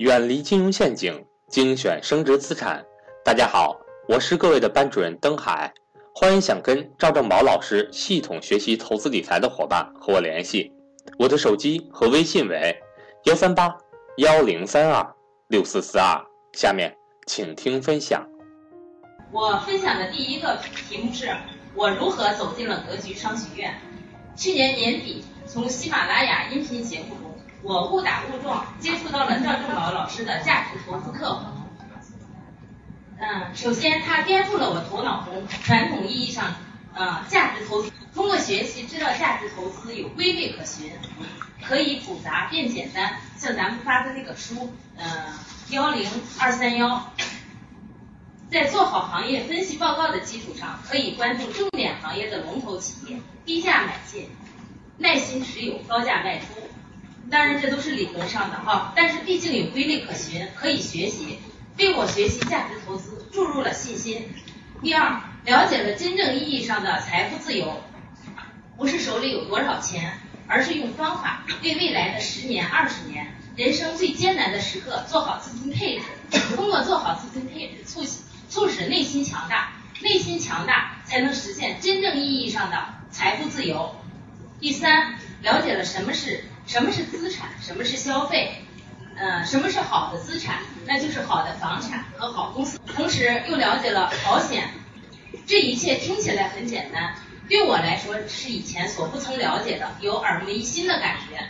远离金融陷阱，精选升值资产。大家好，我是各位的班主任登海，欢迎想跟赵正宝老师系统学习投资理财的伙伴和我联系，我的手机和微信为幺三八幺零三二六四四二。下面请听分享。我分享的第一个题目是我如何走进了格局商学院。去年年底，从喜马拉雅音频节目中。我误打误撞接触到了赵正宝老师的价值投资课。嗯，首先他颠覆了我头脑中传统意义上呃价值投。通过学习知道价值投资有规律可循，可以复杂变简单。像咱们发的那个书，嗯，幺零二三幺，在做好行业分析报告的基础上，可以关注重点行业的龙头企业，低价买进，耐心持有，高价卖出。当然，这都是理论上的哈，但是毕竟有规律可循，可以学习，为我学习价值投资注入了信心。第二，了解了真正意义上的财富自由，不是手里有多少钱，而是用方法对未来的十年、二十年，人生最艰难的时刻做好资金配置。通过做好资金配置，促促使内心强大，内心强大才能实现真正意义上的财富自由。第三，了解了什么是。什么是资产？什么是消费？嗯，什么是好的资产？那就是好的房产和好公司。同时又了解了保险，这一切听起来很简单，对我来说是以前所不曾了解的，有耳目一新的感觉。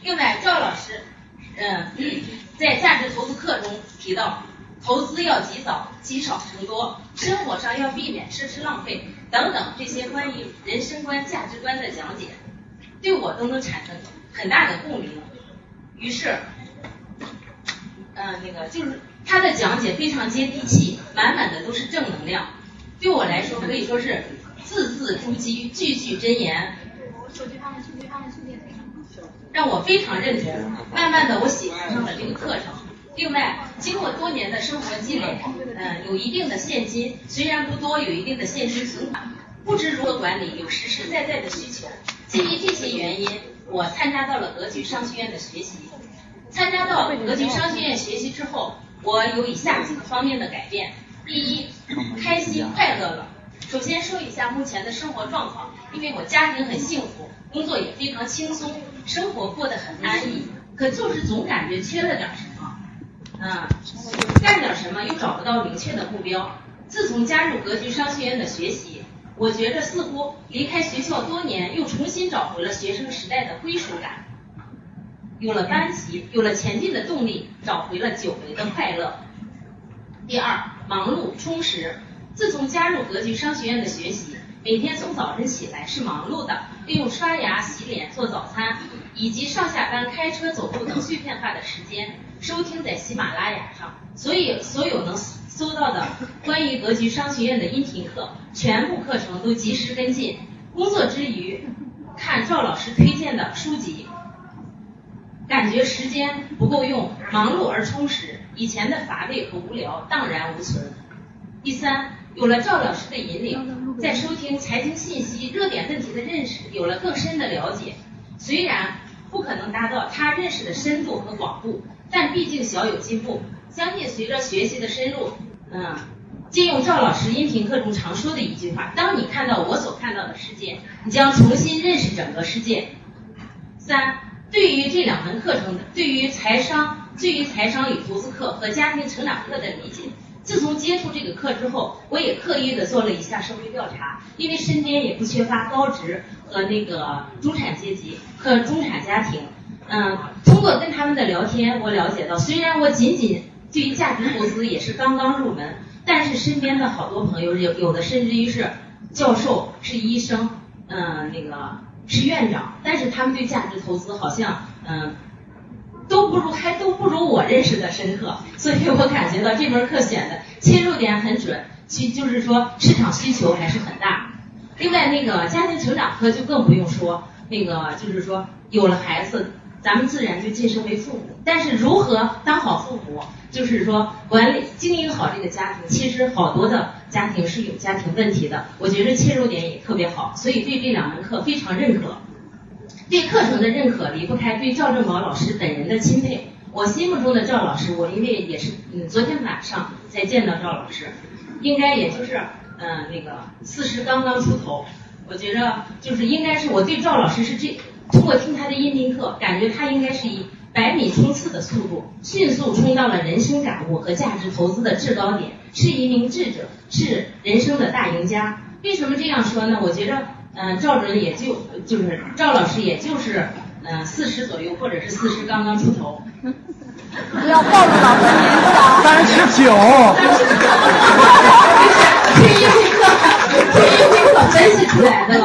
另外，赵老师，嗯，在价值投资课中提到，投资要及早，积少成多，生活上要避免奢侈浪费等等这些关于人生观、价值观的讲解，对我都能产生。很大的共鸣，于是，嗯，那个就是他的讲解非常接地气，满满的都是正能量，对我来说可以说是字字珠玑，句句真言。手机放在手机放在手机让我非常认同。慢慢的，我喜欢上了这个课程。另外，经过多年的生活积累，嗯，有一定的现金，虽然不多，有一定的现金存款，不知如何管理，有实实在在的需求。基于这些原因。我参加到了格局商学院的学习，参加到格局商学院学习之后，我有以下几个方面的改变：第一，开心快乐了。首先说一下目前的生活状况，因为我家庭很幸福，工作也非常轻松，生活过得很安逸，可就是总感觉缺了点什么，嗯，干点什么又找不到明确的目标。自从加入格局商学院的学习。我觉着似乎离开学校多年，又重新找回了学生时代的归属感，有了班级，有了前进的动力，找回了久违的快乐。第二，忙碌充实。自从加入格局商学院的学习，每天从早晨起来是忙碌的，利用刷牙、洗脸、做早餐，以及上下班、开车、走路等碎片化的时间，收听在喜马拉雅上，所以所有能。搜到的关于格局商学院的音频课，全部课程都及时跟进。工作之余看赵老师推荐的书籍，感觉时间不够用，忙碌而充实，以前的乏味和无聊荡然无存。第三，有了赵老师的引领，在收听财经信息、热点问题的认识有了更深的了解。虽然不可能达到他认识的深度和广度，但毕竟小有进步。相信随着学习的深入，嗯，借用赵老师音频课中常说的一句话：当你看到我所看到的世界，你将重新认识整个世界。三，对于这两门课程，对于财商、对于财商与投资课和家庭成长课的理解，自从接触这个课之后，我也刻意的做了一下社会调查，因为身边也不缺乏高职和那个中产阶级和中产家庭，嗯，通过跟他们的聊天，我了解到，虽然我仅仅对于价值投资也是刚刚入门，但是身边的好多朋友有有的甚至于是教授、是医生，嗯，那个是院长，但是他们对价值投资好像嗯都不如还都不如我认识的深刻，所以我感觉到这门课选的切入点很准，其就是说市场需求还是很大。另外那个家庭成长课就更不用说，那个就是说有了孩子。咱们自然就晋升为父母，但是如何当好父母，就是说管理经营好这个家庭，其实好多的家庭是有家庭问题的。我觉得切入点也特别好，所以对这两门课非常认可。对课程的认可离不开对赵正宝老师本人的钦佩。我心目中的赵老师，我因为也是嗯昨天晚上才见到赵老师，应该也就是嗯那个四十刚刚出头，我觉着就是应该是我对赵老师是这通过听他的音频课，感觉他应该是以百米冲刺的速度，迅速冲到了人生感悟和价值投资的制高点，是一名智者，是人生的大赢家。为什么这样说呢？我觉着嗯赵主任也就就是赵老师也就是嗯四十左右，或者是四十刚刚出头。不要暴露老师年龄啊！三十九，听音频课，听音频课分析出来的了。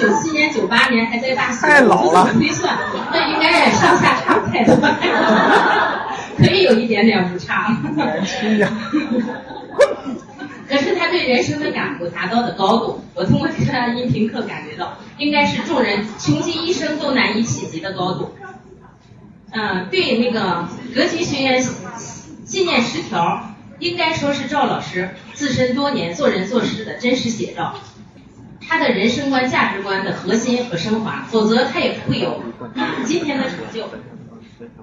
九七年、九八年还在大学，太老了我自己推算，那应该也上下差不太多，可以有一点点误差。年轻呀！可是他对人生的感悟达到的高度，我通过这他的音频课感觉到，应该是众人穷极一生都难以企及的高度。嗯，对那个格局学员信念十条，应该说是赵老师自身多年做人做事的真实写照，他的人生观、价值观的核心和升华，否则他也不会有今天的成就。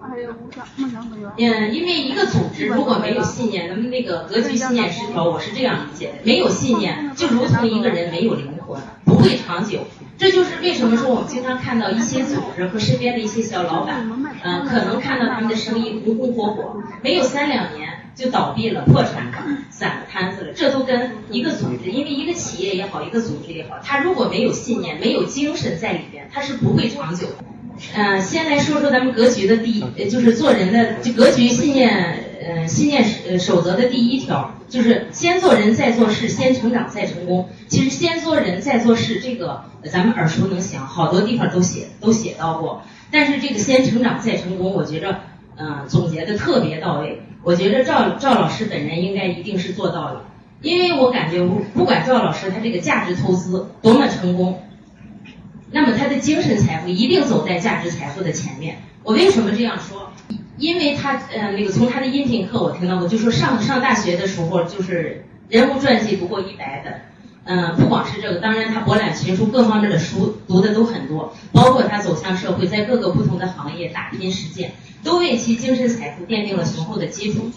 还有梦想梦想成员。嗯，因为一个组织如果没有信念，咱们那个格局信念失调，我是这样理解的：没有信念，就如同一个人没有灵魂，不会长久。这就是为什么说我们经常看到一些组织和身边的一些小老板，嗯、可能看到他们的生意红红火火，没有三两年就倒闭了、破产了、散了摊子了。这都跟一个组织，因为一个企业也好，一个组织也好，他如果没有信念、没有精神在里边，他是不会长久的。嗯，先来说说咱们格局的第一，就是做人的就格局信念，呃，信念守呃守则的第一条，就是先做人再做事，先成长再成功。其实先做人再做事，这个咱们耳熟能详，好多地方都写都写到过。但是这个先成长再成功，我觉着，嗯、总结的特别到位。我觉着赵赵老师本人应该一定是做到了，因为我感觉不不管赵老师他这个价值投资多么成功，那么他的精神财富一定走在价值财富的前面。我为什么这样说？因为他呃那个从他的音频课我听到过，就说上上大学的时候就是人物传记不过一百本，嗯、不光是这个，当然他博览群书，各方面的书读的都很多，包括他走向社会，在各个不同的行业打拼实践，都为其精神财富奠定了雄厚的基础。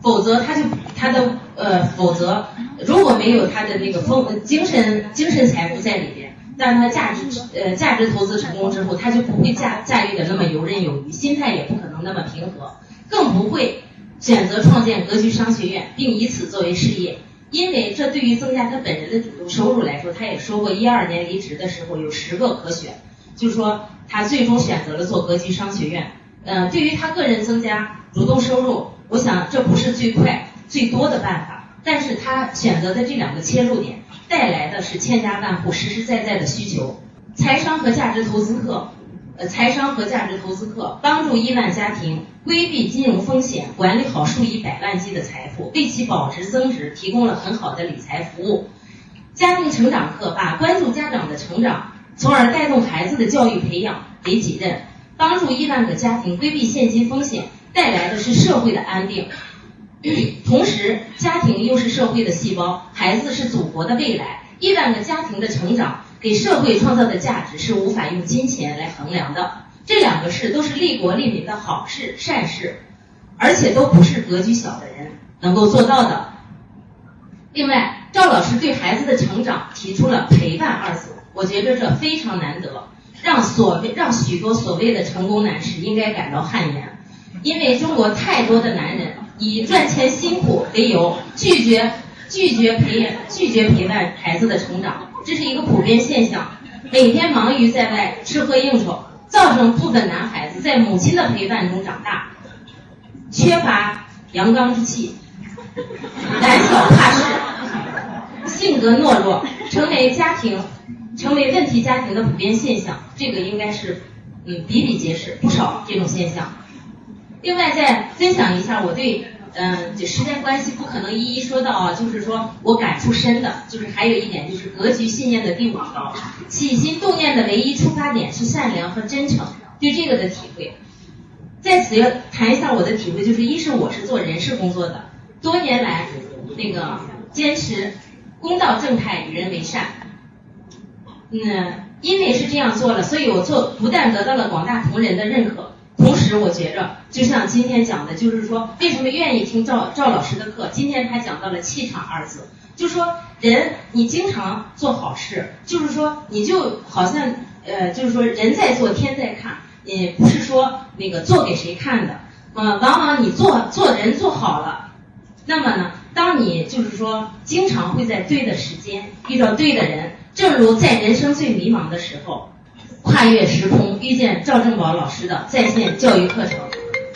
否则他就他的呃，否则如果没有他的那个丰精神精神财富在里边，但他价值呃价值投资成功之后，他就不会驾驾驭的那么游刃有余，心态也不可能那么平和，更不会选择创建格局商学院，并以此作为事业。因为这对于增加他本人的主动收入来说，他也说过，一二年离职的时候有十个可选，就是说他最终选择了做格局商学院。呃，对于他个人增加主动收入，我想这不是最快最多的办法，但是他选择的这两个切入点带来的是千家万户实实在在的需求。财商和价值投资课，呃，财商和价值投资课帮助亿万家庭规避金融风险，管理好数以百万计的财富，为其保值增值提供了很好的理财服务。家庭成长课把关注家长的成长，从而带动孩子的教育培养为己任，帮助亿万个家庭规避现金风险，带来的是社会的安定。同时，家庭又是社会的细胞，孩子是祖国的未来。亿万个家庭的成长给社会创造的价值是无法用金钱来衡量的。这两个事都是利国利民的好事善事，而且都不是格局小的人能够做到的。另外，赵老师对孩子的成长提出了陪伴二字，我觉得这非常难得，让所谓让许多所谓的成功男士应该感到汗颜，因为中国太多的男人以赚钱辛苦为由，拒绝拒绝陪拒绝陪伴孩子的成长，这是一个普遍现象。每天忙于在外吃喝应酬，造成部分男孩子在母亲的陪伴中长大，缺乏阳刚之气，胆小怕事，性格懦弱，成为家庭成为问题家庭的普遍现象。这个应该是嗯比比皆是，不少这种现象。另外再分享一下我对嗯这时间关系不可能一一说到啊，就是说我感触深的，就是还有一点就是格局信念的第五条，起心动念的唯一出发点是善良和真诚，对这个的体会。在此要谈一下我的体会，就是一是我是做人事工作的，多年来那个坚持公道正派与人为善。嗯，因为是这样做了，所以我做不但得到了广大同仁的认可，同时，我觉着就像今天讲的，就是说为什么愿意听赵赵老师的课？今天他讲到了气场二字，就说人你经常做好事，就是说你就好像呃，就是说人在做天在看，也不是说那个做给谁看的，呃，往往你做做人做好了，那么呢，当你就是说经常会在对的时间遇到对的人，正如在人生最迷茫的时候。跨越时空遇见赵正宝老师的在线教育课程，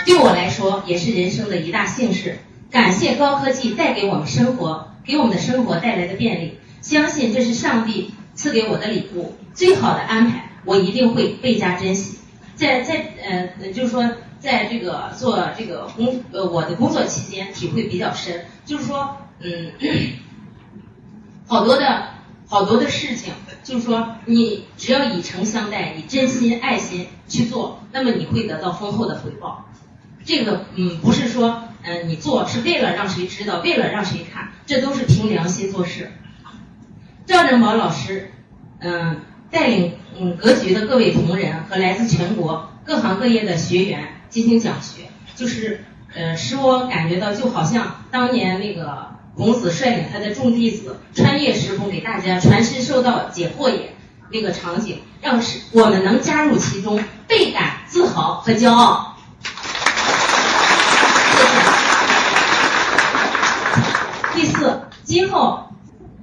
对我来说也是人生的一大幸事。感谢高科技带给我们生活，给我们的生活带来的便利。相信这是上帝赐给我的礼物，最好的安排，我一定会倍加珍惜。在在呃，就是说，在这个做这个工呃我的工作期间，体会比较深，就是说，嗯，好多的。好多的事情，就是说，你只要以诚相待，以真心爱心去做，那么你会得到丰厚的回报。这个，嗯，不是说，嗯，你做是为了让谁知道，为了让谁看，这都是凭良心做事。赵振宝老师，嗯，带领嗯格局的各位同仁和来自全国各行各业的学员进行讲学，就是，呃，使我感觉到就好像当年那个。孔子率领他的众弟子穿越时空，给大家传师授道、解惑也。那个场景，让是我们能加入其中，倍感自豪和骄傲。第四，今后，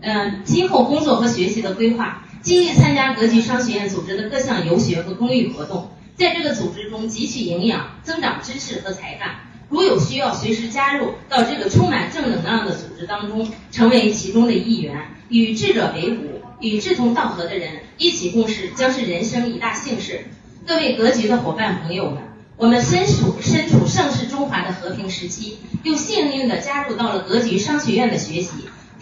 嗯，今后工作和学习的规划，积极参加格局商学院组织的各项游学和公益活动，在这个组织中汲取营养，增长知识和才干。如有需要，随时加入到这个充满正能量的组织当中，成为其中的一员，与智者为伍，与志同道合的人一起共事，将是人生一大幸事。各位格局的伙伴朋友们，我们身处身处盛世中华的和平时期，又幸运的加入到了格局商学院的学习，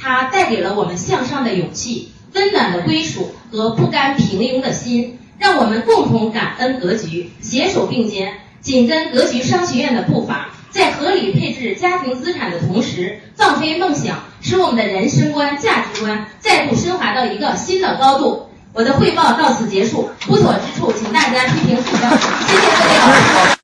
它带给了我们向上的勇气、温暖的归属和不甘平庸的心，让我们共同感恩格局，携手并肩，紧跟格局商学院的步伐。在合理配置家庭资产的同时，放飞梦想，使我们的人生观、价值观再度升华到一个新的高度。我的汇报到此结束，不妥之处，请大家批评指正。谢谢各位老师。